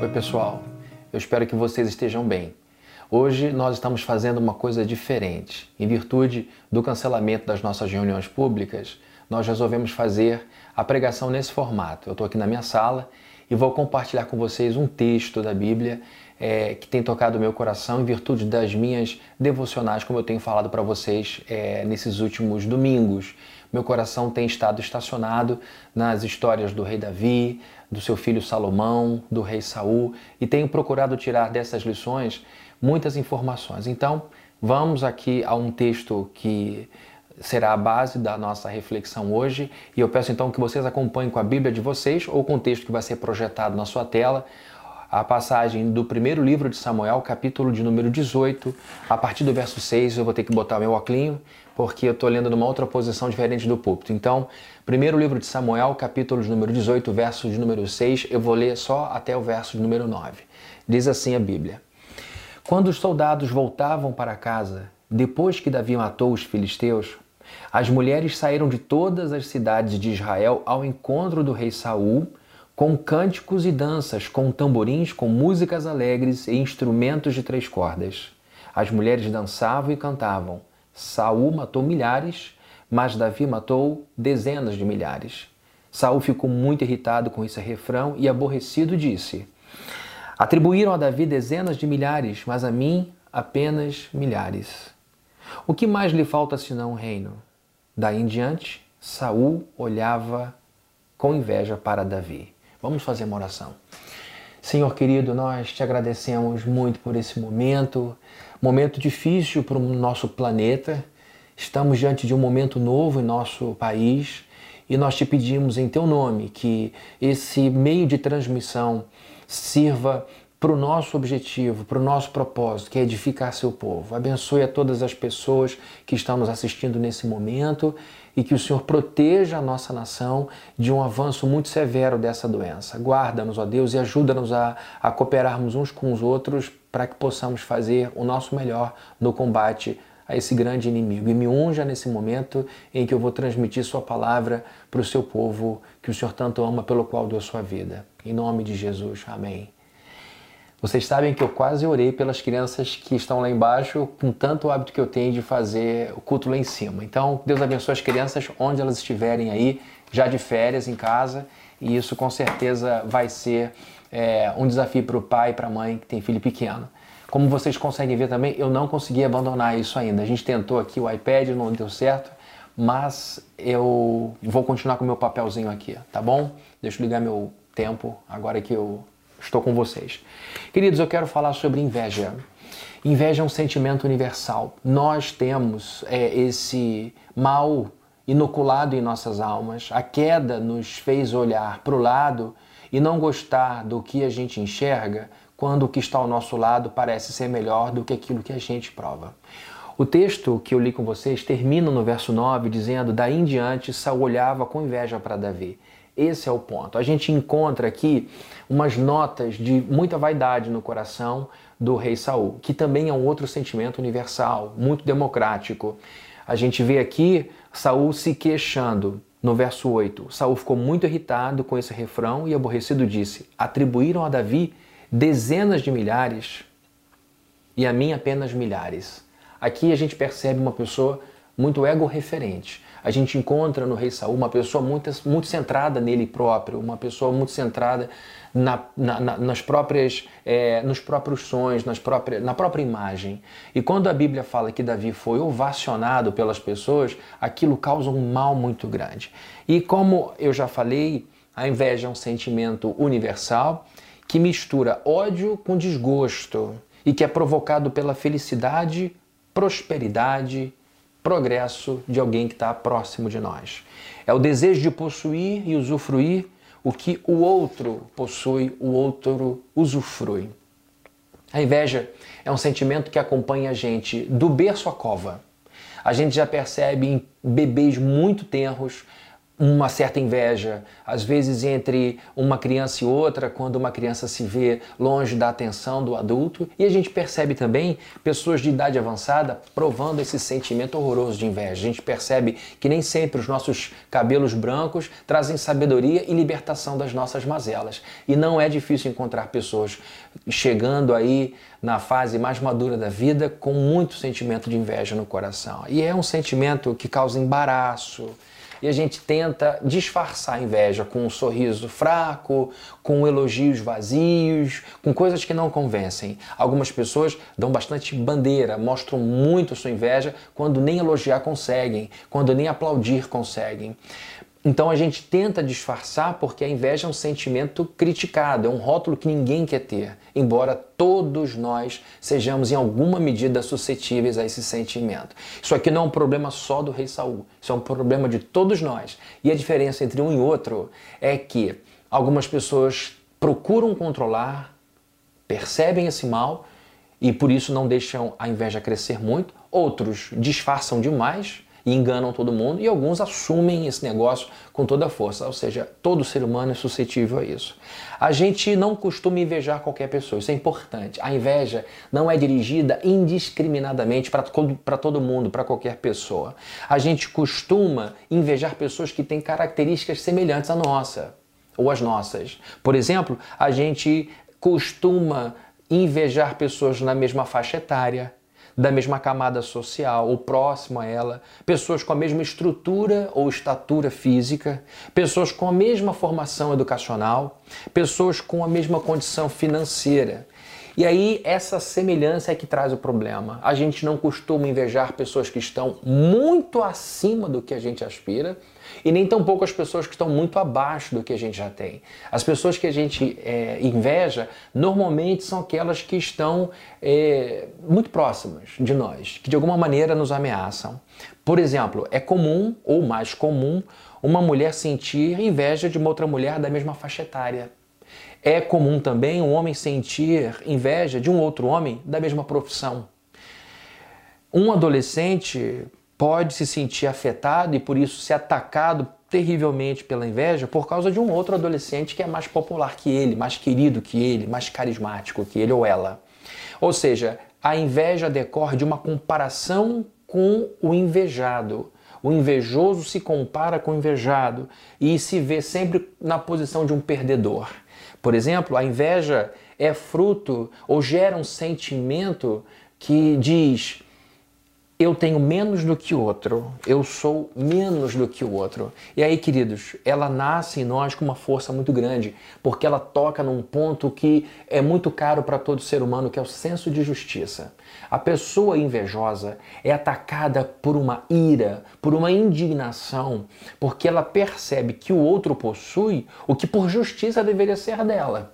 Oi, pessoal. Eu espero que vocês estejam bem. Hoje nós estamos fazendo uma coisa diferente. Em virtude do cancelamento das nossas reuniões públicas, nós resolvemos fazer a pregação nesse formato. Eu estou aqui na minha sala e vou compartilhar com vocês um texto da Bíblia é, que tem tocado o meu coração em virtude das minhas devocionais, como eu tenho falado para vocês é, nesses últimos domingos. Meu coração tem estado estacionado nas histórias do rei Davi, do seu filho Salomão, do rei Saul e tenho procurado tirar dessas lições muitas informações. Então, vamos aqui a um texto que será a base da nossa reflexão hoje e eu peço então que vocês acompanhem com a Bíblia de vocês ou com o texto que vai ser projetado na sua tela a passagem do primeiro livro de Samuel, capítulo de número 18, a partir do verso 6, eu vou ter que botar meu óculos, porque eu estou lendo numa outra posição diferente do púlpito. Então, primeiro livro de Samuel, capítulo de número 18, verso de número 6, eu vou ler só até o verso de número 9. Diz assim a Bíblia: Quando os soldados voltavam para casa, depois que Davi matou os filisteus, as mulheres saíram de todas as cidades de Israel ao encontro do rei Saul com cânticos e danças, com tamborins, com músicas alegres e instrumentos de três cordas. As mulheres dançavam e cantavam. Saul matou milhares, mas Davi matou dezenas de milhares. Saul ficou muito irritado com esse refrão e aborrecido disse: Atribuíram a Davi dezenas de milhares, mas a mim apenas milhares. O que mais lhe falta senão o reino? Daí em diante, Saul olhava com inveja para Davi. Vamos fazer uma oração. Senhor querido, nós te agradecemos muito por esse momento, momento difícil para o nosso planeta. Estamos diante de um momento novo em nosso país e nós te pedimos em teu nome que esse meio de transmissão sirva para o nosso objetivo, para o nosso propósito, que é edificar seu povo. Abençoe a todas as pessoas que estão nos assistindo nesse momento e que o Senhor proteja a nossa nação de um avanço muito severo dessa doença. Guarda-nos, ó Deus, e ajuda-nos a, a cooperarmos uns com os outros para que possamos fazer o nosso melhor no combate a esse grande inimigo. E me unja nesse momento em que eu vou transmitir Sua palavra para o seu povo, que o Senhor tanto ama, pelo qual deu sua vida. Em nome de Jesus. Amém. Vocês sabem que eu quase orei pelas crianças que estão lá embaixo, com tanto hábito que eu tenho de fazer o culto lá em cima. Então, Deus abençoe as crianças onde elas estiverem aí, já de férias em casa, e isso com certeza vai ser é, um desafio para o pai e para a mãe que tem filho pequeno. Como vocês conseguem ver também, eu não consegui abandonar isso ainda. A gente tentou aqui o iPad, não deu certo, mas eu vou continuar com o meu papelzinho aqui, tá bom? Deixa eu ligar meu tempo agora que eu estou com vocês. Queridos, eu quero falar sobre inveja. Inveja é um sentimento universal. Nós temos é, esse mal inoculado em nossas almas. A queda nos fez olhar para o lado e não gostar do que a gente enxerga quando o que está ao nosso lado parece ser melhor do que aquilo que a gente prova. O texto que eu li com vocês termina no verso 9 dizendo: Daí em diante Saul olhava com inveja para Davi. Esse é o ponto. A gente encontra aqui umas notas de muita vaidade no coração do rei Saul, que também é um outro sentimento universal, muito democrático. A gente vê aqui Saul se queixando no verso 8. Saul ficou muito irritado com esse refrão e aborrecido disse: Atribuíram a Davi dezenas de milhares e a mim apenas milhares. Aqui a gente percebe uma pessoa muito ego-referente a gente encontra no rei Saul uma pessoa muito, muito centrada nele próprio, uma pessoa muito centrada na, na, na, nas próprias, é, nos próprios sonhos, nas próprias, na própria imagem. E quando a Bíblia fala que Davi foi ovacionado pelas pessoas, aquilo causa um mal muito grande. E como eu já falei, a inveja é um sentimento universal que mistura ódio com desgosto e que é provocado pela felicidade, prosperidade progresso de alguém que está próximo de nós. É o desejo de possuir e usufruir o que o outro possui, o outro usufrui. A inveja é um sentimento que acompanha a gente do berço à cova. A gente já percebe em bebês muito tenros uma certa inveja, às vezes entre uma criança e outra, quando uma criança se vê longe da atenção do adulto, e a gente percebe também pessoas de idade avançada provando esse sentimento horroroso de inveja. A gente percebe que nem sempre os nossos cabelos brancos trazem sabedoria e libertação das nossas mazelas. E não é difícil encontrar pessoas chegando aí na fase mais madura da vida com muito sentimento de inveja no coração. E é um sentimento que causa embaraço, e a gente tenta disfarçar a inveja com um sorriso fraco, com elogios vazios, com coisas que não convencem. Algumas pessoas dão bastante bandeira, mostram muito sua inveja quando nem elogiar conseguem, quando nem aplaudir conseguem. Então a gente tenta disfarçar porque a inveja é um sentimento criticado, é um rótulo que ninguém quer ter, embora todos nós sejamos em alguma medida suscetíveis a esse sentimento. Isso aqui não é um problema só do rei Saul, isso é um problema de todos nós. E a diferença entre um e outro é que algumas pessoas procuram controlar, percebem esse mal e por isso não deixam a inveja crescer muito, outros disfarçam demais e enganam todo mundo, e alguns assumem esse negócio com toda a força, ou seja, todo ser humano é suscetível a isso. A gente não costuma invejar qualquer pessoa, isso é importante. A inveja não é dirigida indiscriminadamente para todo mundo, para qualquer pessoa. A gente costuma invejar pessoas que têm características semelhantes à nossa ou às nossas. Por exemplo, a gente costuma invejar pessoas na mesma faixa etária, da mesma camada social ou próximo a ela, pessoas com a mesma estrutura ou estatura física, pessoas com a mesma formação educacional, pessoas com a mesma condição financeira. E aí, essa semelhança é que traz o problema. A gente não costuma invejar pessoas que estão muito acima do que a gente aspira e nem tampouco as pessoas que estão muito abaixo do que a gente já tem. As pessoas que a gente é, inveja normalmente são aquelas que estão é, muito próximas de nós, que de alguma maneira nos ameaçam. Por exemplo, é comum, ou mais comum, uma mulher sentir inveja de uma outra mulher da mesma faixa etária. É comum também um homem sentir inveja de um outro homem da mesma profissão. Um adolescente pode se sentir afetado e por isso ser atacado terrivelmente pela inveja por causa de um outro adolescente que é mais popular que ele, mais querido que ele, mais carismático que ele ou ela. Ou seja, a inveja decorre de uma comparação com o invejado. O invejoso se compara com o invejado e se vê sempre na posição de um perdedor. Por exemplo, a inveja é fruto ou gera um sentimento que diz: eu tenho menos do que o outro, eu sou menos do que o outro. E aí, queridos, ela nasce em nós com uma força muito grande, porque ela toca num ponto que é muito caro para todo ser humano, que é o senso de justiça. A pessoa invejosa é atacada por uma ira, por uma indignação, porque ela percebe que o outro possui o que por justiça deveria ser dela.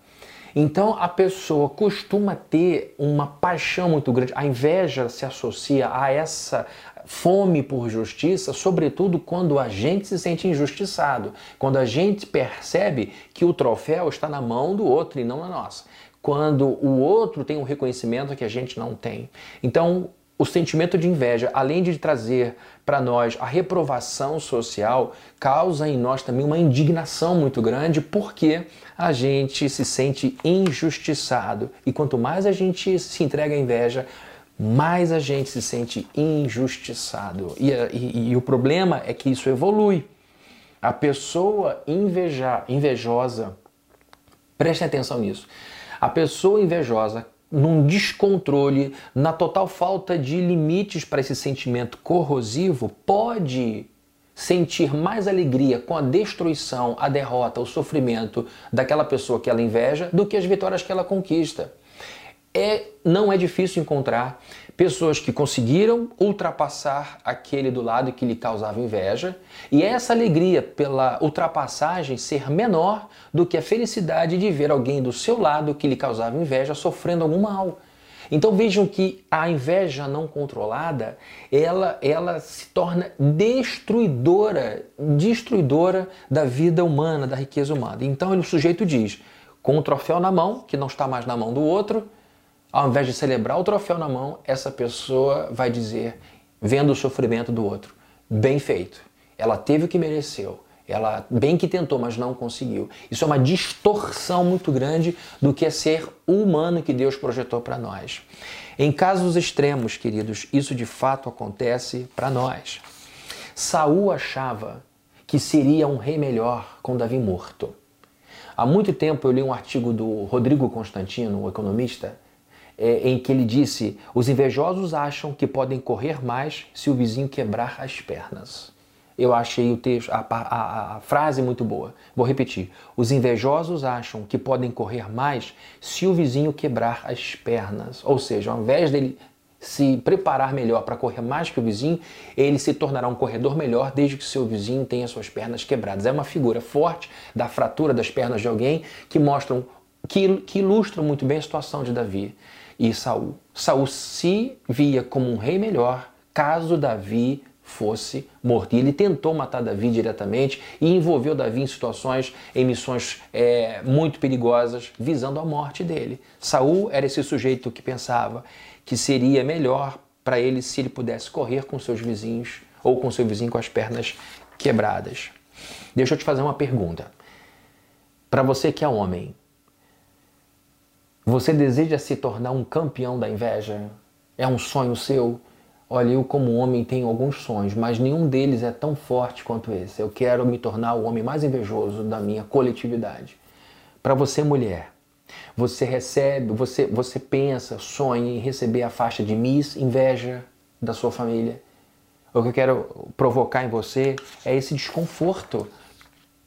Então a pessoa costuma ter uma paixão muito grande. A inveja se associa a essa fome por justiça, sobretudo quando a gente se sente injustiçado, quando a gente percebe que o troféu está na mão do outro e não na nossa. Quando o outro tem um reconhecimento que a gente não tem. Então, o sentimento de inveja, além de trazer para nós a reprovação social, causa em nós também uma indignação muito grande, porque a gente se sente injustiçado. E quanto mais a gente se entrega à inveja, mais a gente se sente injustiçado. E, e, e o problema é que isso evolui. A pessoa inveja, invejosa, prestem atenção nisso. A pessoa invejosa num descontrole, na total falta de limites para esse sentimento corrosivo, pode sentir mais alegria com a destruição, a derrota, o sofrimento daquela pessoa que ela inveja do que as vitórias que ela conquista. É, não é difícil encontrar pessoas que conseguiram ultrapassar aquele do lado que lhe causava inveja, e essa alegria pela ultrapassagem ser menor do que a felicidade de ver alguém do seu lado que lhe causava inveja sofrendo algum mal. Então vejam que a inveja não controlada, ela, ela se torna destruidora, destruidora da vida humana, da riqueza humana. Então o sujeito diz, com o troféu na mão, que não está mais na mão do outro, ao invés de celebrar o troféu na mão, essa pessoa vai dizer, vendo o sofrimento do outro, bem feito. Ela teve o que mereceu. Ela bem que tentou, mas não conseguiu. Isso é uma distorção muito grande do que é ser humano que Deus projetou para nós. Em casos extremos, queridos, isso de fato acontece para nós. Saul achava que seria um rei melhor com Davi morto. Há muito tempo eu li um artigo do Rodrigo Constantino, o economista, é, em que ele disse: os invejosos acham que podem correr mais se o vizinho quebrar as pernas eu achei o texto, a, a, a, frase muito boa. Vou repetir. Os invejosos acham que podem correr mais se o vizinho quebrar as pernas. Ou seja, ao invés dele se preparar melhor para correr mais que o vizinho, ele se tornará um corredor melhor desde que seu vizinho tenha suas pernas quebradas. É uma figura forte da fratura das pernas de alguém que mostram, que, que ilustram muito bem a situação de Davi e Saul. Saul se via como um rei melhor caso Davi fosse morto. E ele tentou matar Davi diretamente e envolveu Davi em situações, em missões é, muito perigosas, visando a morte dele. Saul era esse sujeito que pensava que seria melhor para ele se ele pudesse correr com seus vizinhos ou com seu vizinho com as pernas quebradas. Deixa eu te fazer uma pergunta. Para você que é homem, você deseja se tornar um campeão da inveja? É um sonho seu? Olha, eu como homem tenho alguns sonhos, mas nenhum deles é tão forte quanto esse. Eu quero me tornar o homem mais invejoso da minha coletividade. Para você, mulher, você recebe, você, você pensa, sonha em receber a faixa de Miss Inveja da sua família. O que eu quero provocar em você é esse desconforto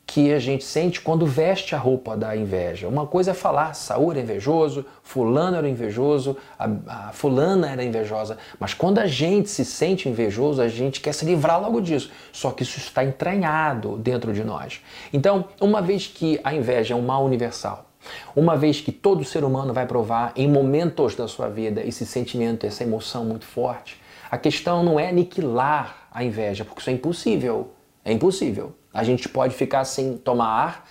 que a gente sente quando veste a roupa da inveja. Uma coisa é falar, Saúl era invejoso, fulano era invejoso, a, a, fulana era invejosa, mas quando a gente se sente invejoso, a gente quer se livrar logo disso. Só que isso está entranhado dentro de nós. Então, uma vez que a inveja é um mal universal, uma vez que todo ser humano vai provar em momentos da sua vida esse sentimento, essa emoção muito forte, a questão não é aniquilar a inveja, porque isso é impossível. É impossível. A gente pode ficar sem tomar ar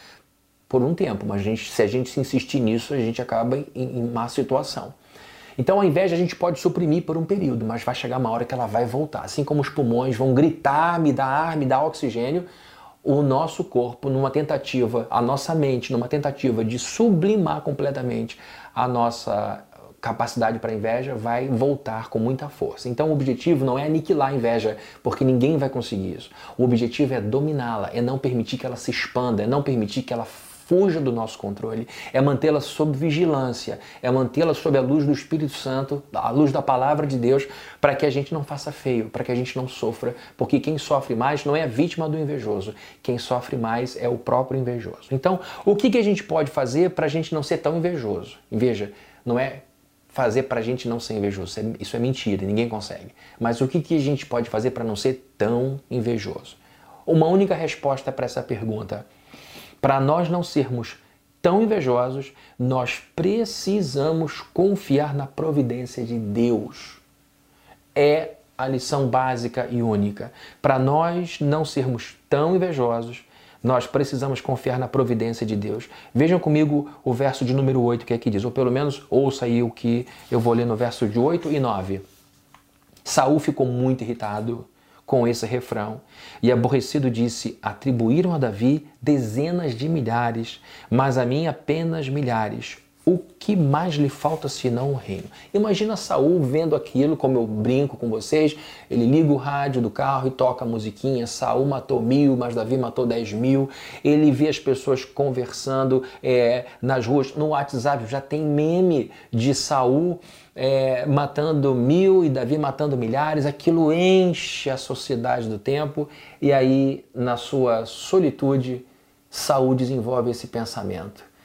por um tempo, mas a gente, se a gente se insistir nisso, a gente acaba em, em má situação. Então, invés de a gente pode suprimir por um período, mas vai chegar uma hora que ela vai voltar. Assim como os pulmões vão gritar, me dá ar, me dá oxigênio, o nosso corpo, numa tentativa, a nossa mente, numa tentativa de sublimar completamente a nossa capacidade para inveja vai voltar com muita força. Então o objetivo não é aniquilar a inveja, porque ninguém vai conseguir isso. O objetivo é dominá-la, é não permitir que ela se expanda, é não permitir que ela fuja do nosso controle, é mantê-la sob vigilância, é mantê-la sob a luz do Espírito Santo, a luz da palavra de Deus, para que a gente não faça feio, para que a gente não sofra, porque quem sofre mais não é a vítima do invejoso, quem sofre mais é o próprio invejoso. Então, o que, que a gente pode fazer para a gente não ser tão invejoso? Veja, não é fazer para a gente não ser invejoso. É, isso é mentira, ninguém consegue. Mas o que, que a gente pode fazer para não ser tão invejoso? Uma única resposta para essa pergunta. Para nós não sermos tão invejosos, nós precisamos confiar na providência de Deus. É a lição básica e única. Para nós não sermos tão invejosos, nós precisamos confiar na providência de Deus. Vejam comigo o verso de número 8 que aqui diz, ou pelo menos ouça aí o que eu vou ler no verso de 8 e 9. Saul ficou muito irritado com esse refrão e aborrecido disse: Atribuíram a Davi dezenas de milhares, mas a mim apenas milhares o que mais lhe falta senão o reino? Imagina Saul vendo aquilo, como eu brinco com vocês, ele liga o rádio do carro e toca a musiquinha, Saul matou mil, mas Davi matou dez mil, ele vê as pessoas conversando é, nas ruas, no WhatsApp já tem meme de Saul é, matando mil e Davi matando milhares, aquilo enche a sociedade do tempo e aí na sua solitude Saul desenvolve esse pensamento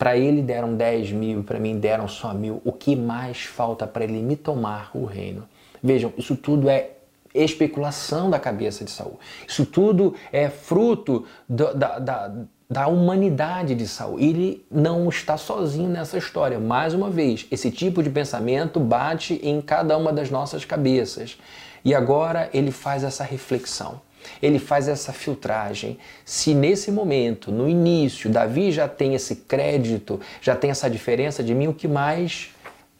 para ele deram 10 mil, para mim deram só mil. O que mais falta para ele me tomar o reino? Vejam, isso tudo é especulação da cabeça de Saul. Isso tudo é fruto do, da, da, da humanidade de Saul. Ele não está sozinho nessa história. Mais uma vez, esse tipo de pensamento bate em cada uma das nossas cabeças. E agora ele faz essa reflexão ele faz essa filtragem. Se nesse momento, no início, Davi já tem esse crédito, já tem essa diferença de mim, o que mais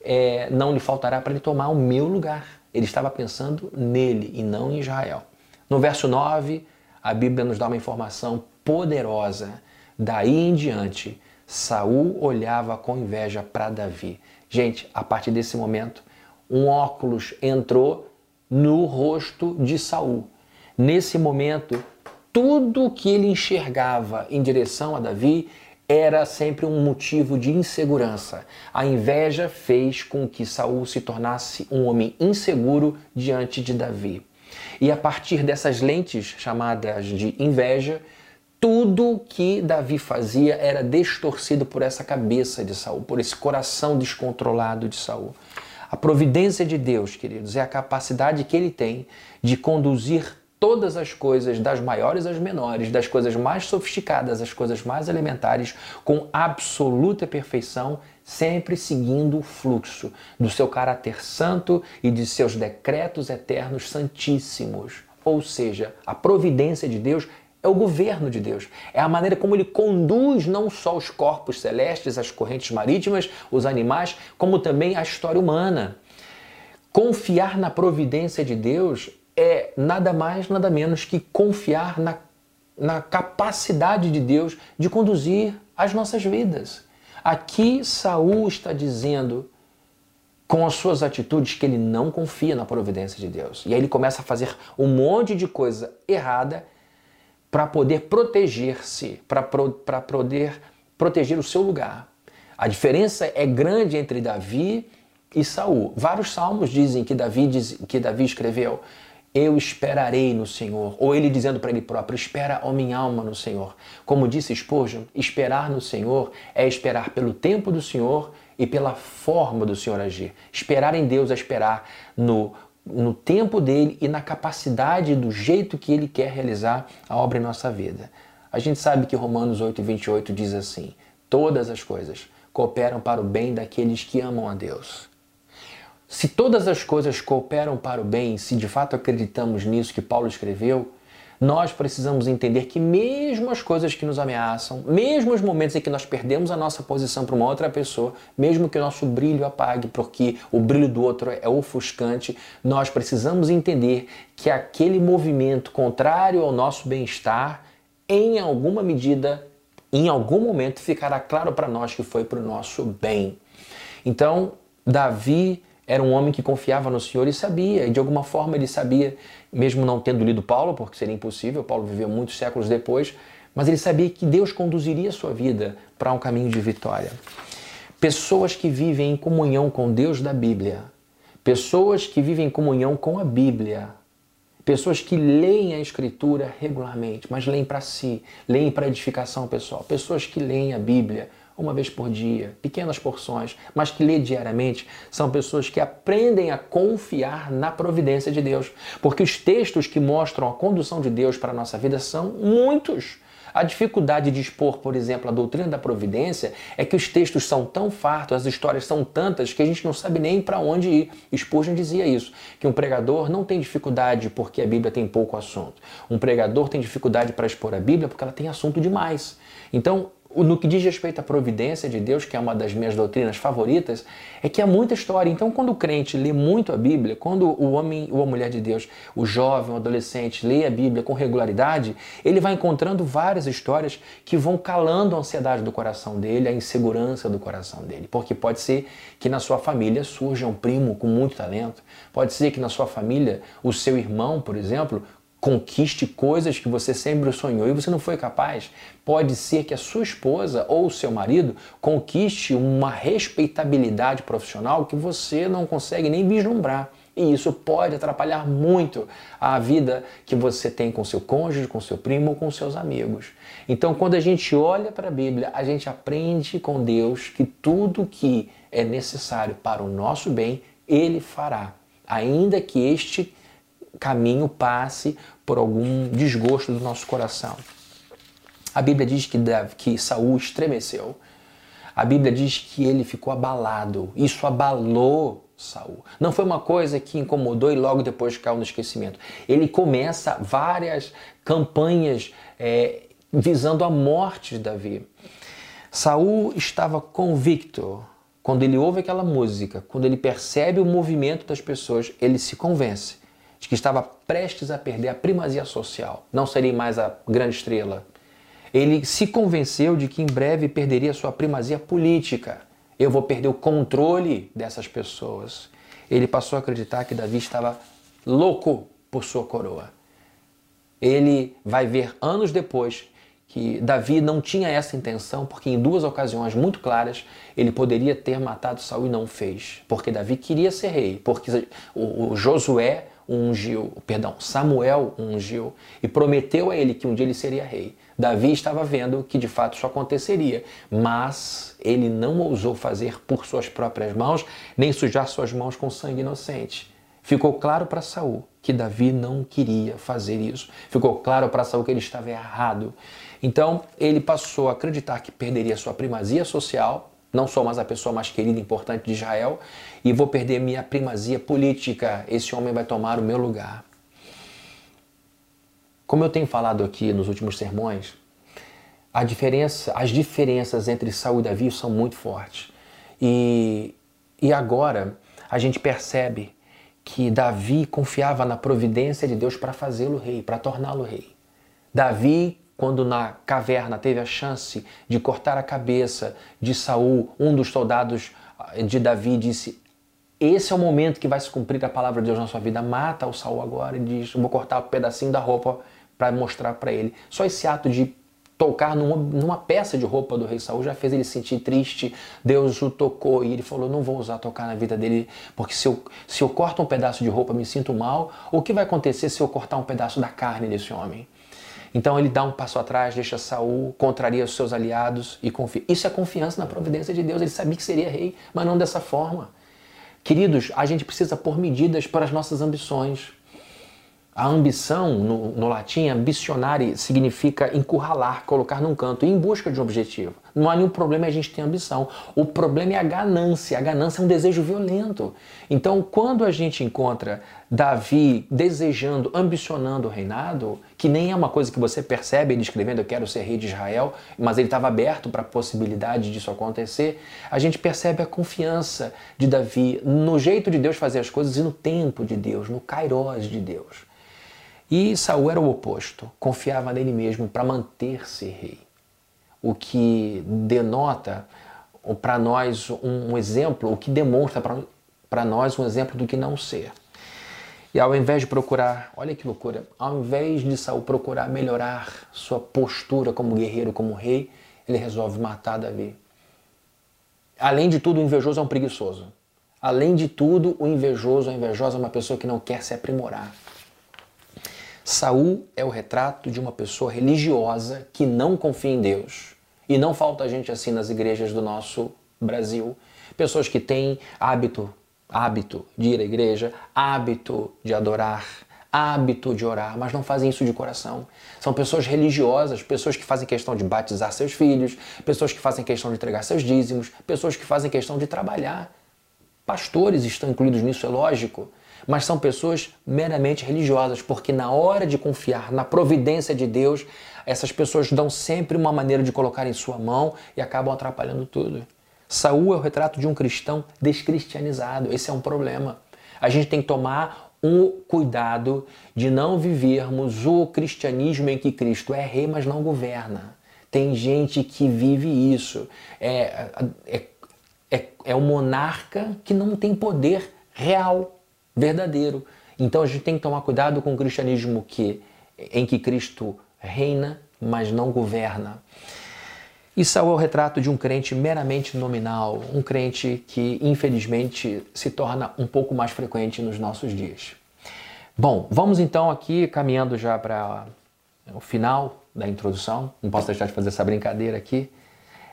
é, não lhe faltará para ele tomar o meu lugar? Ele estava pensando nele e não em Israel. No verso 9, a Bíblia nos dá uma informação poderosa. Daí em diante, Saul olhava com inveja para Davi. Gente, a partir desse momento, um óculos entrou no rosto de Saul. Nesse momento, tudo que ele enxergava em direção a Davi era sempre um motivo de insegurança. A inveja fez com que Saul se tornasse um homem inseguro diante de Davi. E a partir dessas lentes chamadas de inveja, tudo que Davi fazia era distorcido por essa cabeça de Saul, por esse coração descontrolado de Saul. A providência de Deus, queridos, é a capacidade que ele tem de conduzir todas as coisas, das maiores às menores, das coisas mais sofisticadas às coisas mais elementares, com absoluta perfeição, sempre seguindo o fluxo do seu caráter santo e de seus decretos eternos santíssimos. Ou seja, a providência de Deus é o governo de Deus. É a maneira como ele conduz não só os corpos celestes, as correntes marítimas, os animais, como também a história humana. Confiar na providência de Deus é nada mais, nada menos que confiar na, na capacidade de Deus de conduzir as nossas vidas. Aqui Saul está dizendo com as suas atitudes que ele não confia na providência de Deus. E aí ele começa a fazer um monte de coisa errada para poder proteger-se, para poder proteger o seu lugar. A diferença é grande entre Davi e Saul. Vários salmos dizem que Davi, diz, que Davi escreveu: eu esperarei no Senhor. Ou ele dizendo para ele próprio, espera, ó minha alma, no Senhor. Como disse Spurgeon, esperar no Senhor é esperar pelo tempo do Senhor e pela forma do Senhor agir. Esperar em Deus é esperar no, no tempo dele e na capacidade do jeito que ele quer realizar a obra em nossa vida. A gente sabe que Romanos 8, 28 diz assim: todas as coisas cooperam para o bem daqueles que amam a Deus. Se todas as coisas cooperam para o bem, se de fato acreditamos nisso que Paulo escreveu, nós precisamos entender que mesmo as coisas que nos ameaçam, mesmo os momentos em que nós perdemos a nossa posição para uma outra pessoa, mesmo que o nosso brilho apague porque o brilho do outro é ofuscante, nós precisamos entender que aquele movimento contrário ao nosso bem-estar, em alguma medida, em algum momento ficará claro para nós que foi para o nosso bem. Então, Davi era um homem que confiava no Senhor e sabia, e de alguma forma ele sabia, mesmo não tendo lido Paulo, porque seria impossível, Paulo viveu muitos séculos depois, mas ele sabia que Deus conduziria a sua vida para um caminho de vitória. Pessoas que vivem em comunhão com Deus da Bíblia, pessoas que vivem em comunhão com a Bíblia, pessoas que leem a Escritura regularmente, mas leem para si, leem para edificação pessoal, pessoas que leem a Bíblia uma vez por dia, pequenas porções, mas que lê diariamente, são pessoas que aprendem a confiar na providência de Deus. Porque os textos que mostram a condução de Deus para a nossa vida são muitos. A dificuldade de expor, por exemplo, a doutrina da providência é que os textos são tão fartos, as histórias são tantas que a gente não sabe nem para onde ir. Spurgeon dizia isso, que um pregador não tem dificuldade porque a Bíblia tem pouco assunto. Um pregador tem dificuldade para expor a Bíblia porque ela tem assunto demais. Então, no que diz respeito à providência de Deus, que é uma das minhas doutrinas favoritas, é que há muita história. Então, quando o crente lê muito a Bíblia, quando o homem ou a mulher de Deus, o jovem, o adolescente, lê a Bíblia com regularidade, ele vai encontrando várias histórias que vão calando a ansiedade do coração dele, a insegurança do coração dele. Porque pode ser que na sua família surja um primo com muito talento, pode ser que na sua família o seu irmão, por exemplo, conquiste coisas que você sempre sonhou e você não foi capaz. Pode ser que a sua esposa ou o seu marido conquiste uma respeitabilidade profissional que você não consegue nem vislumbrar. E isso pode atrapalhar muito a vida que você tem com seu cônjuge, com seu primo ou com seus amigos. Então, quando a gente olha para a Bíblia, a gente aprende com Deus que tudo que é necessário para o nosso bem, Ele fará, ainda que este caminho passe por algum desgosto do nosso coração. A Bíblia diz que, que Saul estremeceu. A Bíblia diz que ele ficou abalado. Isso abalou Saul. Não foi uma coisa que incomodou e logo depois caiu no esquecimento. Ele começa várias campanhas é, visando a morte de Davi. Saul estava convicto. Quando ele ouve aquela música, quando ele percebe o movimento das pessoas, ele se convence de que estava prestes a perder a primazia social, não seria mais a grande estrela. Ele se convenceu de que em breve perderia sua primazia política. Eu vou perder o controle dessas pessoas. Ele passou a acreditar que Davi estava louco por sua coroa. Ele vai ver anos depois que Davi não tinha essa intenção, porque em duas ocasiões muito claras ele poderia ter matado Saul e não fez, porque Davi queria ser rei, porque o, Josué ungiu, perdão, Samuel ungiu e prometeu a ele que um dia ele seria rei. Davi estava vendo que de fato isso aconteceria, mas ele não ousou fazer por suas próprias mãos, nem sujar suas mãos com sangue inocente. Ficou claro para Saul que Davi não queria fazer isso. Ficou claro para Saul que ele estava errado. Então, ele passou a acreditar que perderia sua primazia social, não sou mais a pessoa mais querida e importante de Israel, e vou perder minha primazia política. Esse homem vai tomar o meu lugar. Como eu tenho falado aqui nos últimos sermões, diferença, as diferenças entre Saul e Davi são muito fortes. E, e agora a gente percebe que Davi confiava na providência de Deus para fazê-lo rei, para torná-lo rei. Davi, quando na caverna teve a chance de cortar a cabeça de Saul, um dos soldados ah, de Davi disse: esse é o momento que vai se cumprir a palavra de Deus na sua vida. Mata o Saul agora e diz: vou cortar um pedacinho da roupa para mostrar para ele. Só esse ato de tocar numa, numa, peça de roupa do rei Saul já fez ele se sentir triste. Deus o tocou e ele falou: Não vou usar tocar na vida dele, porque se eu, se eu corto um pedaço de roupa me sinto mal. O que vai acontecer se eu cortar um pedaço da carne desse homem? Então ele dá um passo atrás, deixa Saul, contraria os seus aliados e confia. Isso é confiança na providência de Deus. Ele sabia que seria rei, mas não dessa forma. Queridos, a gente precisa pôr medidas para as nossas ambições. A ambição, no, no latim, ambicionare, significa encurralar, colocar num canto, em busca de um objetivo. Não há nenhum problema a gente ter ambição. O problema é a ganância. A ganância é um desejo violento. Então, quando a gente encontra Davi desejando, ambicionando o reinado, que nem é uma coisa que você percebe ele escrevendo eu quero ser rei de Israel, mas ele estava aberto para a possibilidade disso acontecer, a gente percebe a confiança de Davi no jeito de Deus fazer as coisas e no tempo de Deus, no kairós de Deus. E Saul era o oposto, confiava nele mesmo para manter-se rei. O que denota para nós um exemplo, o que demonstra para nós um exemplo do que não ser. E ao invés de procurar, olha que loucura, ao invés de Saul procurar melhorar sua postura como guerreiro, como rei, ele resolve matar Davi. Além de tudo, o invejoso é um preguiçoso. Além de tudo, o invejoso, a invejosa é uma pessoa que não quer se aprimorar. Saul é o retrato de uma pessoa religiosa que não confia em Deus. E não falta gente assim nas igrejas do nosso Brasil. Pessoas que têm hábito, hábito de ir à igreja, hábito de adorar, hábito de orar, mas não fazem isso de coração. São pessoas religiosas, pessoas que fazem questão de batizar seus filhos, pessoas que fazem questão de entregar seus dízimos, pessoas que fazem questão de trabalhar. Pastores estão incluídos nisso, é lógico mas são pessoas meramente religiosas, porque na hora de confiar na providência de Deus, essas pessoas dão sempre uma maneira de colocar em sua mão e acabam atrapalhando tudo. Saul é o retrato de um cristão descristianizado. Esse é um problema. A gente tem que tomar um cuidado de não vivermos o cristianismo em que Cristo é rei, mas não governa. Tem gente que vive isso. É, é, é, é o monarca que não tem poder real verdadeiro. Então a gente tem que tomar cuidado com o cristianismo que, em que Cristo reina, mas não governa. Isso é o retrato de um crente meramente nominal, um crente que infelizmente se torna um pouco mais frequente nos nossos dias. Bom, vamos então aqui caminhando já para o final da introdução, não posso deixar de fazer essa brincadeira aqui.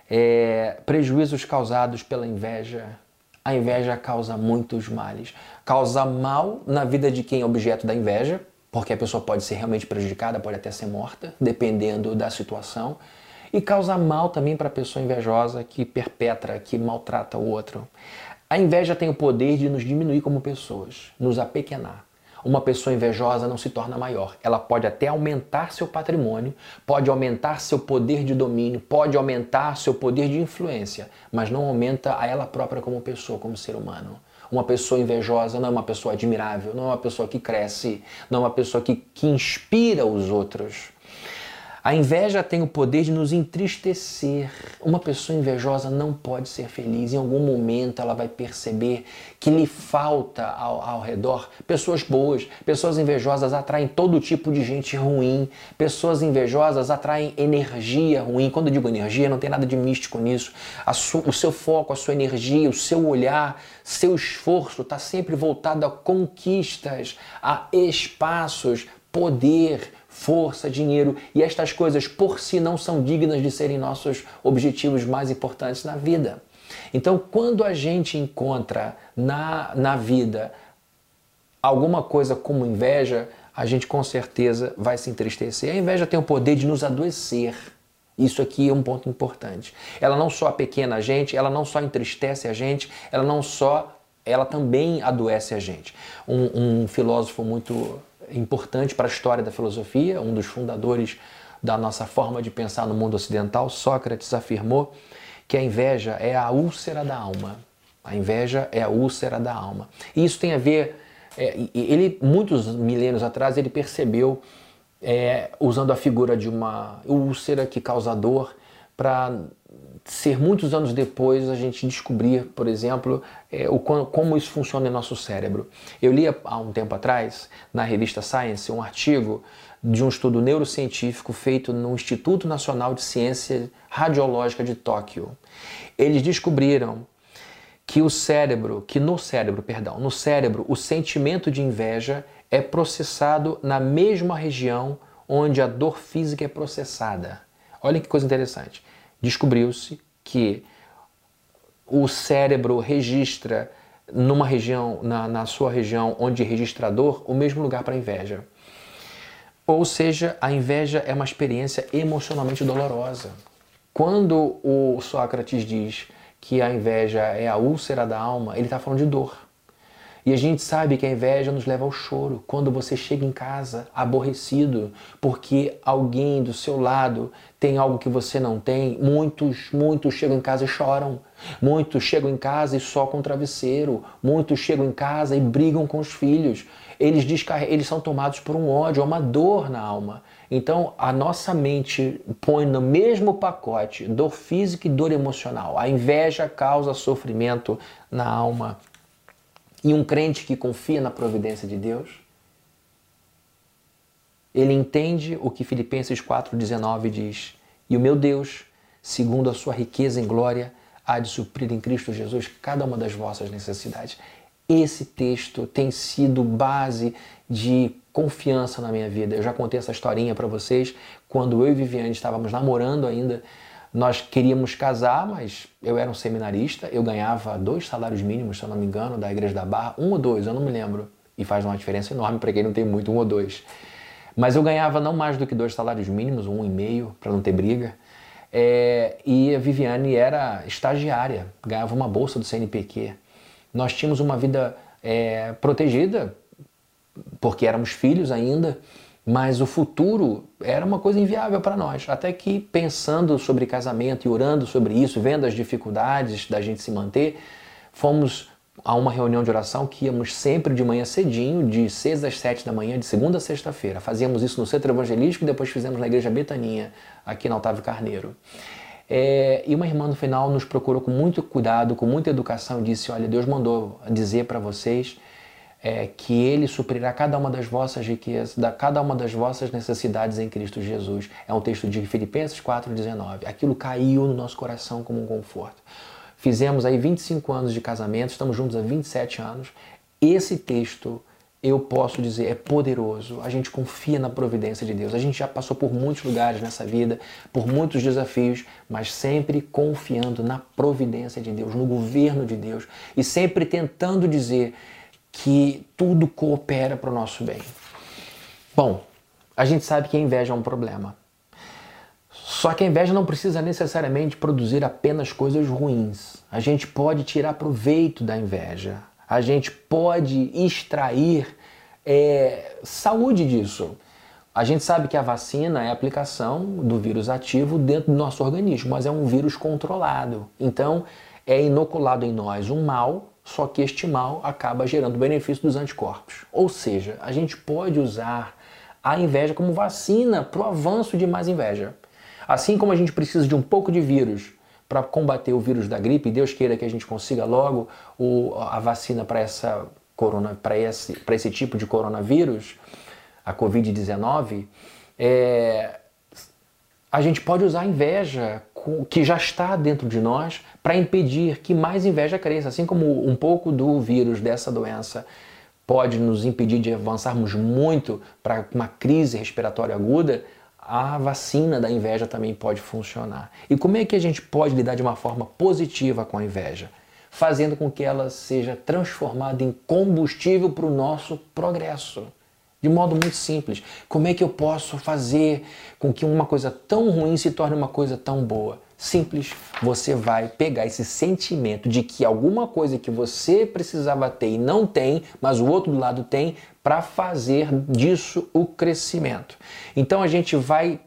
É, prejuízos causados pela inveja a inveja causa muitos males. Causa mal na vida de quem é objeto da inveja, porque a pessoa pode ser realmente prejudicada, pode até ser morta, dependendo da situação. E causa mal também para a pessoa invejosa que perpetra, que maltrata o outro. A inveja tem o poder de nos diminuir como pessoas, nos apequenar. Uma pessoa invejosa não se torna maior. Ela pode até aumentar seu patrimônio, pode aumentar seu poder de domínio, pode aumentar seu poder de influência, mas não aumenta a ela própria como pessoa, como ser humano. Uma pessoa invejosa não é uma pessoa admirável, não é uma pessoa que cresce, não é uma pessoa que, que inspira os outros. A inveja tem o poder de nos entristecer. Uma pessoa invejosa não pode ser feliz. Em algum momento ela vai perceber que lhe falta ao, ao redor pessoas boas. Pessoas invejosas atraem todo tipo de gente ruim. Pessoas invejosas atraem energia ruim. Quando eu digo energia, não tem nada de místico nisso. o seu foco, a sua energia, o seu olhar, seu esforço está sempre voltado a conquistas, a espaços, poder força, dinheiro e estas coisas por si não são dignas de serem nossos objetivos mais importantes na vida. Então, quando a gente encontra na, na vida alguma coisa como inveja, a gente com certeza vai se entristecer. A inveja tem o poder de nos adoecer. Isso aqui é um ponto importante. Ela não só pequena a gente, ela não só entristece a gente, ela não só, ela também adoece a gente. Um, um filósofo muito importante para a história da filosofia, um dos fundadores da nossa forma de pensar no mundo ocidental, Sócrates afirmou que a inveja é a úlcera da alma. A inveja é a úlcera da alma. E isso tem a ver, é, ele muitos milênios atrás ele percebeu é, usando a figura de uma úlcera que causa dor para ser muitos anos depois a gente descobrir, por exemplo, é, o, como isso funciona em nosso cérebro. Eu li há um tempo atrás, na revista Science, um artigo de um estudo neurocientífico feito no Instituto Nacional de Ciência Radiológica de Tóquio. Eles descobriram que o cérebro, que no cérebro, perdão, no cérebro, o sentimento de inveja é processado na mesma região onde a dor física é processada. Olha que coisa interessante descobriu-se que o cérebro registra numa região, na, na sua região onde registrador, o mesmo lugar para a inveja. Ou seja, a inveja é uma experiência emocionalmente dolorosa. Quando o Sócrates diz que a inveja é a úlcera da alma, ele está falando de dor. E a gente sabe que a inveja nos leva ao choro quando você chega em casa aborrecido porque alguém do seu lado tem algo que você não tem. Muitos, muitos chegam em casa e choram. Muitos chegam em casa e socam o travesseiro. Muitos chegam em casa e brigam com os filhos. Eles, eles são tomados por um ódio, uma dor na alma. Então, a nossa mente põe no mesmo pacote dor física e dor emocional. A inveja causa sofrimento na alma. E um crente que confia na providência de Deus, ele entende o que Filipenses 4,19 diz: E o meu Deus, segundo a sua riqueza em glória, há de suprir em Cristo Jesus cada uma das vossas necessidades. Esse texto tem sido base de confiança na minha vida. Eu já contei essa historinha para vocês quando eu e Viviane estávamos namorando ainda. Nós queríamos casar, mas eu era um seminarista, eu ganhava dois salários mínimos, se eu não me engano, da Igreja da Barra, um ou dois, eu não me lembro. E faz uma diferença enorme para quem não tem muito, um ou dois. Mas eu ganhava não mais do que dois salários mínimos, um e meio, para não ter briga. É, e a Viviane era estagiária, ganhava uma bolsa do CNPq. Nós tínhamos uma vida é, protegida, porque éramos filhos ainda, mas o futuro era uma coisa inviável para nós. Até que, pensando sobre casamento e orando sobre isso, vendo as dificuldades da gente se manter, fomos a uma reunião de oração que íamos sempre de manhã cedinho, de 6 às 7 da manhã, de segunda a sexta-feira. Fazíamos isso no Centro Evangelístico e depois fizemos na Igreja Betaninha, aqui na Otávio Carneiro. É, e uma irmã no final nos procurou com muito cuidado, com muita educação e disse: Olha, Deus mandou dizer para vocês é, que Ele suprirá cada uma das vossas riquezas, da cada uma das vossas necessidades em Cristo Jesus. É um texto de Filipenses 4,19. Aquilo caiu no nosso coração como um conforto. Fizemos aí 25 anos de casamento, estamos juntos há 27 anos. Esse texto, eu posso dizer, é poderoso. A gente confia na providência de Deus. A gente já passou por muitos lugares nessa vida, por muitos desafios, mas sempre confiando na providência de Deus, no governo de Deus e sempre tentando dizer que tudo coopera para o nosso bem. Bom, a gente sabe que a inveja é um problema. Só que a inveja não precisa necessariamente produzir apenas coisas ruins. A gente pode tirar proveito da inveja. A gente pode extrair é, saúde disso. A gente sabe que a vacina é a aplicação do vírus ativo dentro do nosso organismo, mas é um vírus controlado. Então, é inoculado em nós um mal só que este mal acaba gerando benefício dos anticorpos. Ou seja, a gente pode usar a inveja como vacina para o avanço de mais inveja. Assim como a gente precisa de um pouco de vírus para combater o vírus da gripe, Deus queira que a gente consiga logo o, a vacina para essa corona, para esse, esse tipo de coronavírus, a Covid-19, é, a gente pode usar a inveja que já está dentro de nós para impedir que mais inveja cresça, assim como um pouco do vírus dessa doença pode nos impedir de avançarmos muito para uma crise respiratória aguda, a vacina da inveja também pode funcionar. E como é que a gente pode lidar de uma forma positiva com a inveja? Fazendo com que ela seja transformada em combustível para o nosso progresso. De modo muito simples. Como é que eu posso fazer com que uma coisa tão ruim se torne uma coisa tão boa? Simples, você vai pegar esse sentimento de que alguma coisa que você precisava ter e não tem, mas o outro do lado tem, para fazer disso o crescimento. Então a gente vai,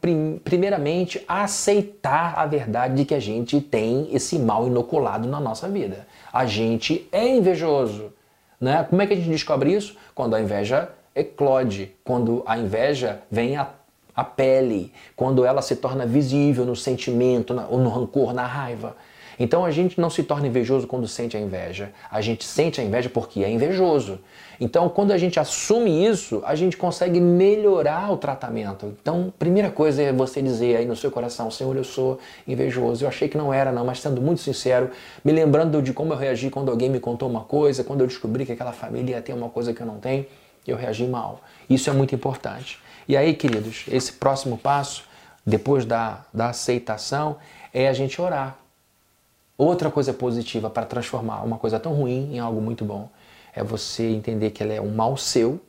primeiramente, aceitar a verdade de que a gente tem esse mal inoculado na nossa vida. A gente é invejoso. Né? Como é que a gente descobre isso? Quando a inveja eclode, quando a inveja vem a a pele, quando ela se torna visível no sentimento, ou no rancor, na raiva. Então a gente não se torna invejoso quando sente a inveja. A gente sente a inveja porque é invejoso. Então, quando a gente assume isso, a gente consegue melhorar o tratamento. Então, primeira coisa é você dizer aí no seu coração: Senhor, eu sou invejoso. Eu achei que não era, não, mas sendo muito sincero, me lembrando de como eu reagi quando alguém me contou uma coisa, quando eu descobri que aquela família ia ter uma coisa que eu não tenho, eu reagi mal. Isso é muito importante. E aí, queridos, esse próximo passo, depois da, da aceitação, é a gente orar. Outra coisa positiva para transformar uma coisa tão ruim em algo muito bom é você entender que ela é um mal seu.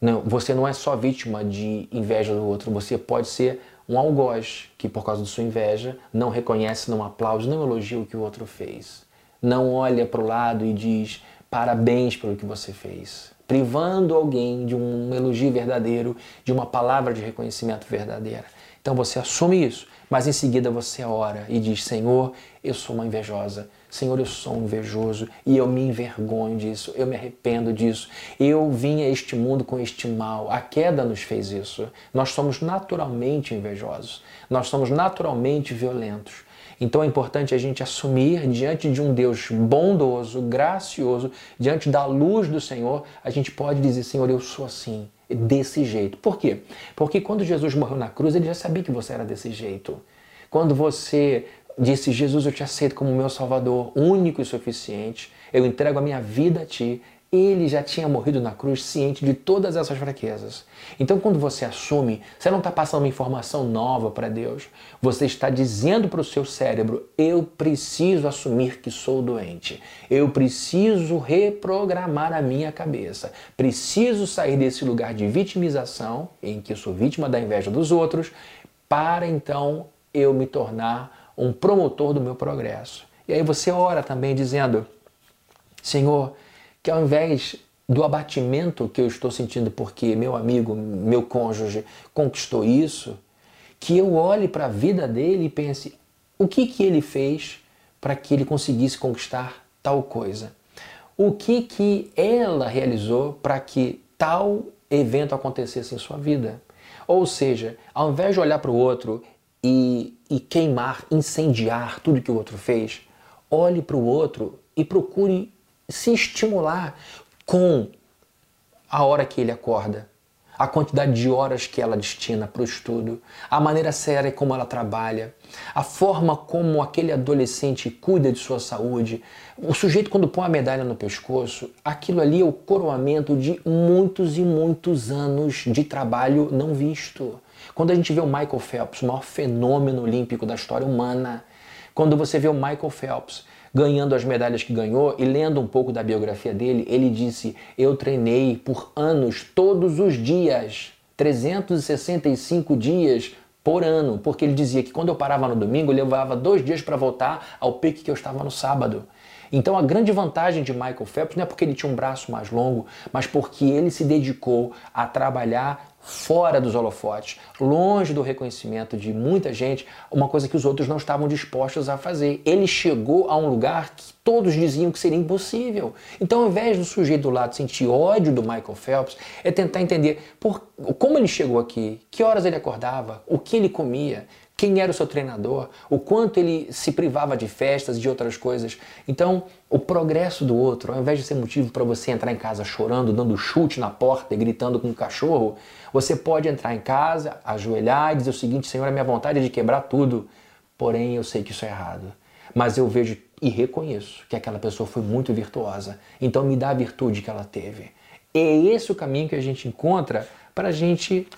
Não, você não é só vítima de inveja do outro, você pode ser um algoz que, por causa de sua inveja, não reconhece, não aplaude, não elogia o que o outro fez. Não olha para o lado e diz parabéns pelo que você fez privando alguém de um elogio verdadeiro, de uma palavra de reconhecimento verdadeira. Então você assume isso, mas em seguida você ora e diz: Senhor, eu sou uma invejosa. Senhor, eu sou um invejoso e eu me envergonho disso, eu me arrependo disso. Eu vim a este mundo com este mal. A queda nos fez isso. Nós somos naturalmente invejosos. Nós somos naturalmente violentos. Então é importante a gente assumir diante de um Deus bondoso, gracioso, diante da luz do Senhor, a gente pode dizer: Senhor, eu sou assim, desse jeito. Por quê? Porque quando Jesus morreu na cruz, ele já sabia que você era desse jeito. Quando você disse: Jesus, eu te aceito como meu Salvador, único e suficiente, eu entrego a minha vida a ti, ele já tinha morrido na cruz ciente de todas essas fraquezas. Então, quando você assume, você não está passando uma informação nova para Deus. Você está dizendo para o seu cérebro: eu preciso assumir que sou doente. Eu preciso reprogramar a minha cabeça. Preciso sair desse lugar de vitimização, em que sou vítima da inveja dos outros, para então eu me tornar um promotor do meu progresso. E aí você ora também dizendo: Senhor, que ao invés do abatimento que eu estou sentindo porque meu amigo, meu cônjuge conquistou isso, que eu olhe para a vida dele e pense o que, que ele fez para que ele conseguisse conquistar tal coisa. O que, que ela realizou para que tal evento acontecesse em sua vida. Ou seja, ao invés de olhar para o outro e, e queimar, incendiar tudo que o outro fez, olhe para o outro e procure se estimular com a hora que ele acorda, a quantidade de horas que ela destina para o estudo, a maneira séria como ela trabalha, a forma como aquele adolescente cuida de sua saúde. O sujeito, quando põe a medalha no pescoço, aquilo ali é o coroamento de muitos e muitos anos de trabalho não visto. Quando a gente vê o Michael Phelps, o maior fenômeno olímpico da história humana, quando você vê o Michael Phelps ganhando as medalhas que ganhou e lendo um pouco da biografia dele, ele disse: Eu treinei por anos, todos os dias, 365 dias por ano, porque ele dizia que quando eu parava no domingo, levava dois dias para voltar ao pique que eu estava no sábado. Então a grande vantagem de Michael Phelps não é porque ele tinha um braço mais longo, mas porque ele se dedicou a trabalhar fora dos holofotes, longe do reconhecimento de muita gente, uma coisa que os outros não estavam dispostos a fazer. Ele chegou a um lugar que todos diziam que seria impossível. Então, ao invés do sujeito do lado sentir ódio do Michael Phelps, é tentar entender por, como ele chegou aqui, que horas ele acordava, o que ele comia, quem era o seu treinador, o quanto ele se privava de festas e de outras coisas. Então, o progresso do outro, ao invés de ser motivo para você entrar em casa chorando, dando chute na porta e gritando com um cachorro, você pode entrar em casa, ajoelhar e dizer o seguinte: Senhor, a minha vontade é de quebrar tudo, porém eu sei que isso é errado. Mas eu vejo e reconheço que aquela pessoa foi muito virtuosa, então me dá a virtude que ela teve. É esse o caminho que a gente encontra para a gente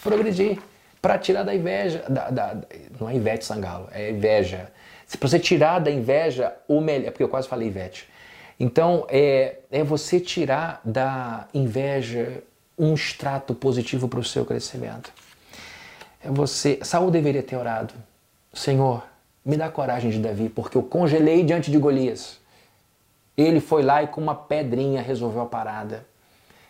progredir para tirar da inveja, da, da, não é Ivete Sangalo, é inveja. Para você tirar da inveja o melhor, é porque eu quase falei Ivete. Então, é, é você tirar da inveja um extrato positivo para o seu crescimento. É você, Saul deveria ter orado, Senhor, me dá coragem de Davi, porque eu congelei diante de Golias. Ele foi lá e com uma pedrinha resolveu a parada.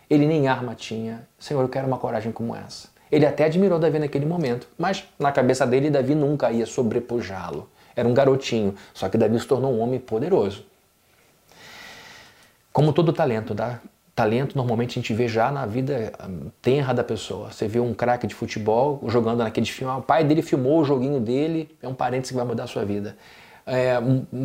Ele nem arma tinha. Senhor, eu quero uma coragem como essa. Ele até admirou Davi naquele momento, mas na cabeça dele, Davi nunca ia sobrepujá-lo. Era um garotinho, só que Davi se tornou um homem poderoso. Como todo talento, tá? Talento normalmente a gente vê já na vida hum, tenra da pessoa. Você vê um craque de futebol jogando naquele filme, o pai dele filmou o joguinho dele, é um parênteses que vai mudar a sua vida. É,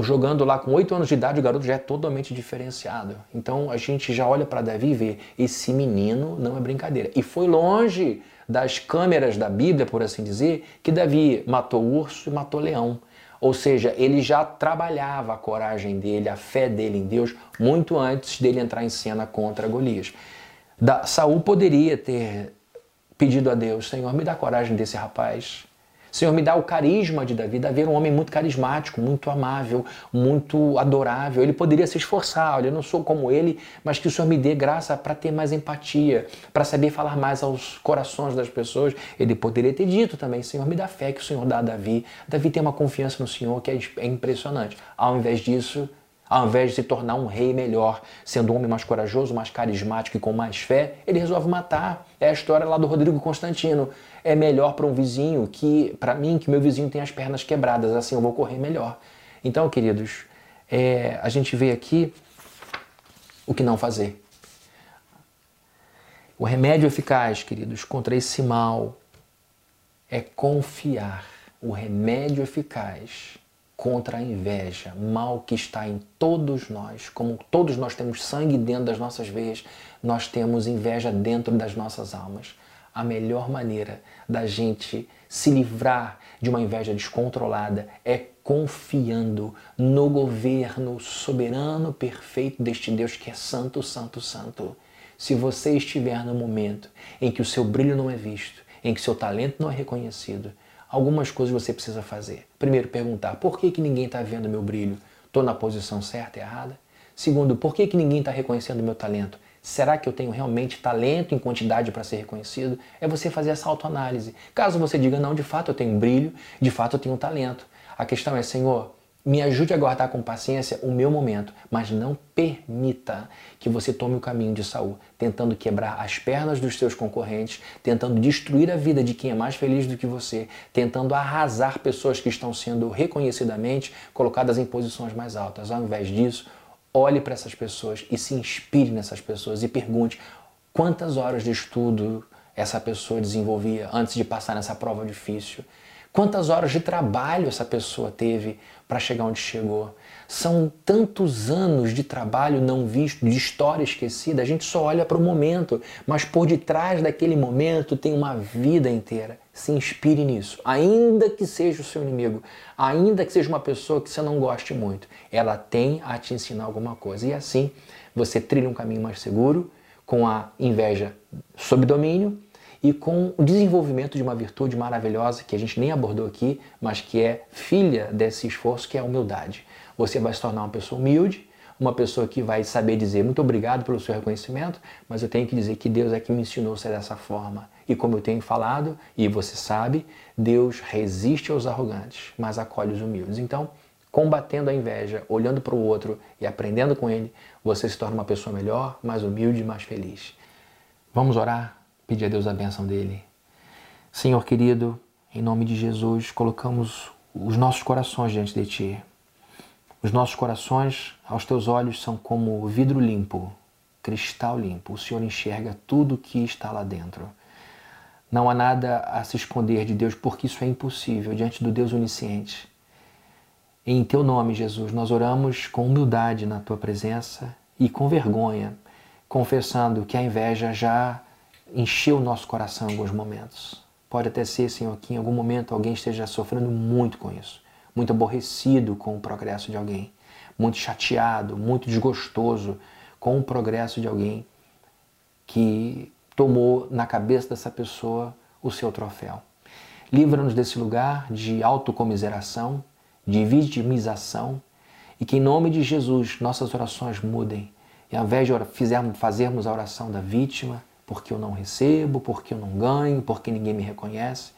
jogando lá com 8 anos de idade, o garoto já é totalmente diferenciado. Então a gente já olha para Davi e vê: esse menino não é brincadeira. E foi longe das câmeras da Bíblia, por assim dizer, que Davi matou urso e matou leão. Ou seja, ele já trabalhava a coragem dele, a fé dele em Deus, muito antes dele entrar em cena contra Golias. Da, Saul poderia ter pedido a Deus, Senhor, me dá coragem desse rapaz. Senhor, me dá o carisma de Davi. Davi era um homem muito carismático, muito amável, muito adorável. Ele poderia se esforçar. Olha, eu não sou como ele, mas que o Senhor me dê graça para ter mais empatia, para saber falar mais aos corações das pessoas. Ele poderia ter dito também: Senhor, me dá fé que o Senhor dá a Davi. Davi tem uma confiança no Senhor que é, é impressionante. Ao invés disso, ao invés de se tornar um rei melhor, sendo um homem mais corajoso, mais carismático e com mais fé, ele resolve matar. É a história lá do Rodrigo Constantino. É melhor para um vizinho que, para mim, que meu vizinho tem as pernas quebradas, assim eu vou correr melhor. Então, queridos, é, a gente vê aqui o que não fazer. O remédio eficaz, queridos, contra esse mal é confiar. O remédio eficaz contra a inveja, mal que está em todos nós. Como todos nós temos sangue dentro das nossas veias, nós temos inveja dentro das nossas almas. A melhor maneira da gente se livrar de uma inveja descontrolada é confiando no governo soberano perfeito deste Deus que é santo, santo, santo. Se você estiver no momento em que o seu brilho não é visto, em que seu talento não é reconhecido, algumas coisas você precisa fazer. Primeiro, perguntar por que, que ninguém está vendo meu brilho? Estou na posição certa e errada? Segundo, por que, que ninguém está reconhecendo meu talento? Será que eu tenho realmente talento em quantidade para ser reconhecido? É você fazer essa autoanálise. Caso você diga, não, de fato eu tenho brilho, de fato eu tenho talento. A questão é, Senhor, me ajude a guardar com paciência o meu momento, mas não permita que você tome o caminho de Saul, tentando quebrar as pernas dos seus concorrentes, tentando destruir a vida de quem é mais feliz do que você, tentando arrasar pessoas que estão sendo reconhecidamente colocadas em posições mais altas. Ao invés disso, olhe para essas pessoas e se inspire nessas pessoas e pergunte quantas horas de estudo essa pessoa desenvolvia antes de passar nessa prova difícil. Quantas horas de trabalho essa pessoa teve para chegar onde chegou? São tantos anos de trabalho não visto, de história esquecida. A gente só olha para o momento, mas por detrás daquele momento tem uma vida inteira. Se inspire nisso, ainda que seja o seu inimigo, ainda que seja uma pessoa que você não goste muito. Ela tem a te ensinar alguma coisa. E assim você trilha um caminho mais seguro, com a inveja sob domínio e com o desenvolvimento de uma virtude maravilhosa que a gente nem abordou aqui, mas que é filha desse esforço, que é a humildade. Você vai se tornar uma pessoa humilde, uma pessoa que vai saber dizer muito obrigado pelo seu reconhecimento, mas eu tenho que dizer que Deus é que me ensinou a ser dessa forma. E como eu tenho falado, e você sabe, Deus resiste aos arrogantes, mas acolhe os humildes. Então, combatendo a inveja, olhando para o outro e aprendendo com ele, você se torna uma pessoa melhor, mais humilde e mais feliz. Vamos orar? pedir a Deus a bênção dele. Senhor querido, em nome de Jesus, colocamos os nossos corações diante de Ti. Os nossos corações, aos Teus olhos, são como vidro limpo, cristal limpo. O Senhor enxerga tudo que está lá dentro. Não há nada a se esconder de Deus, porque isso é impossível diante do Deus onisciente. Em Teu nome, Jesus, nós oramos com humildade na Tua presença e com vergonha, confessando que a inveja já encheu o nosso coração em alguns momentos. Pode até ser, Senhor, que em algum momento alguém esteja sofrendo muito com isso, muito aborrecido com o progresso de alguém, muito chateado, muito desgostoso com o progresso de alguém que tomou na cabeça dessa pessoa o seu troféu. Livra-nos desse lugar de autocomiseração, de vitimização e que em nome de Jesus nossas orações mudem. E ao invés de fizermos, fazermos a oração da vítima, porque eu não recebo, porque eu não ganho, porque ninguém me reconhece,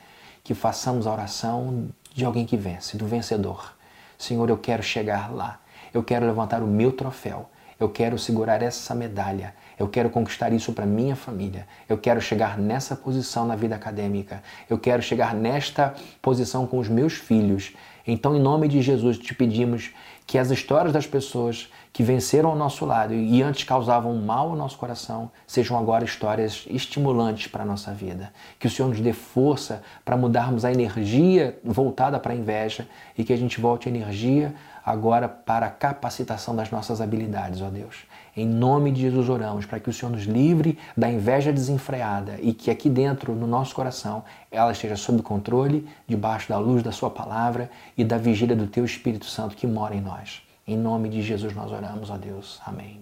que façamos a oração de alguém que vence, do vencedor. Senhor, eu quero chegar lá. Eu quero levantar o meu troféu. Eu quero segurar essa medalha. Eu quero conquistar isso para minha família. Eu quero chegar nessa posição na vida acadêmica. Eu quero chegar nesta posição com os meus filhos. Então, em nome de Jesus, te pedimos que as histórias das pessoas que venceram ao nosso lado e antes causavam mal ao nosso coração sejam agora histórias estimulantes para a nossa vida. Que o Senhor nos dê força para mudarmos a energia voltada para a inveja e que a gente volte a energia agora para a capacitação das nossas habilidades, ó Deus. Em nome de Jesus oramos para que o Senhor nos livre da inveja desenfreada e que aqui dentro, no nosso coração, ela esteja sob controle, debaixo da luz da Sua palavra e da vigília do Teu Espírito Santo que mora em nós. Em nome de Jesus nós oramos, ó Deus. Amém.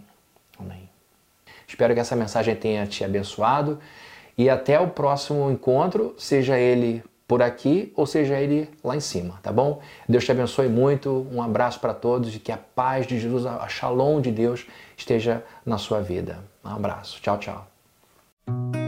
Amém. Espero que essa mensagem tenha te abençoado e até o próximo encontro, seja ele por aqui ou seja ele lá em cima, tá bom? Deus te abençoe muito, um abraço para todos e que a paz de Jesus, a shalom de Deus esteja na sua vida. Um abraço, tchau, tchau.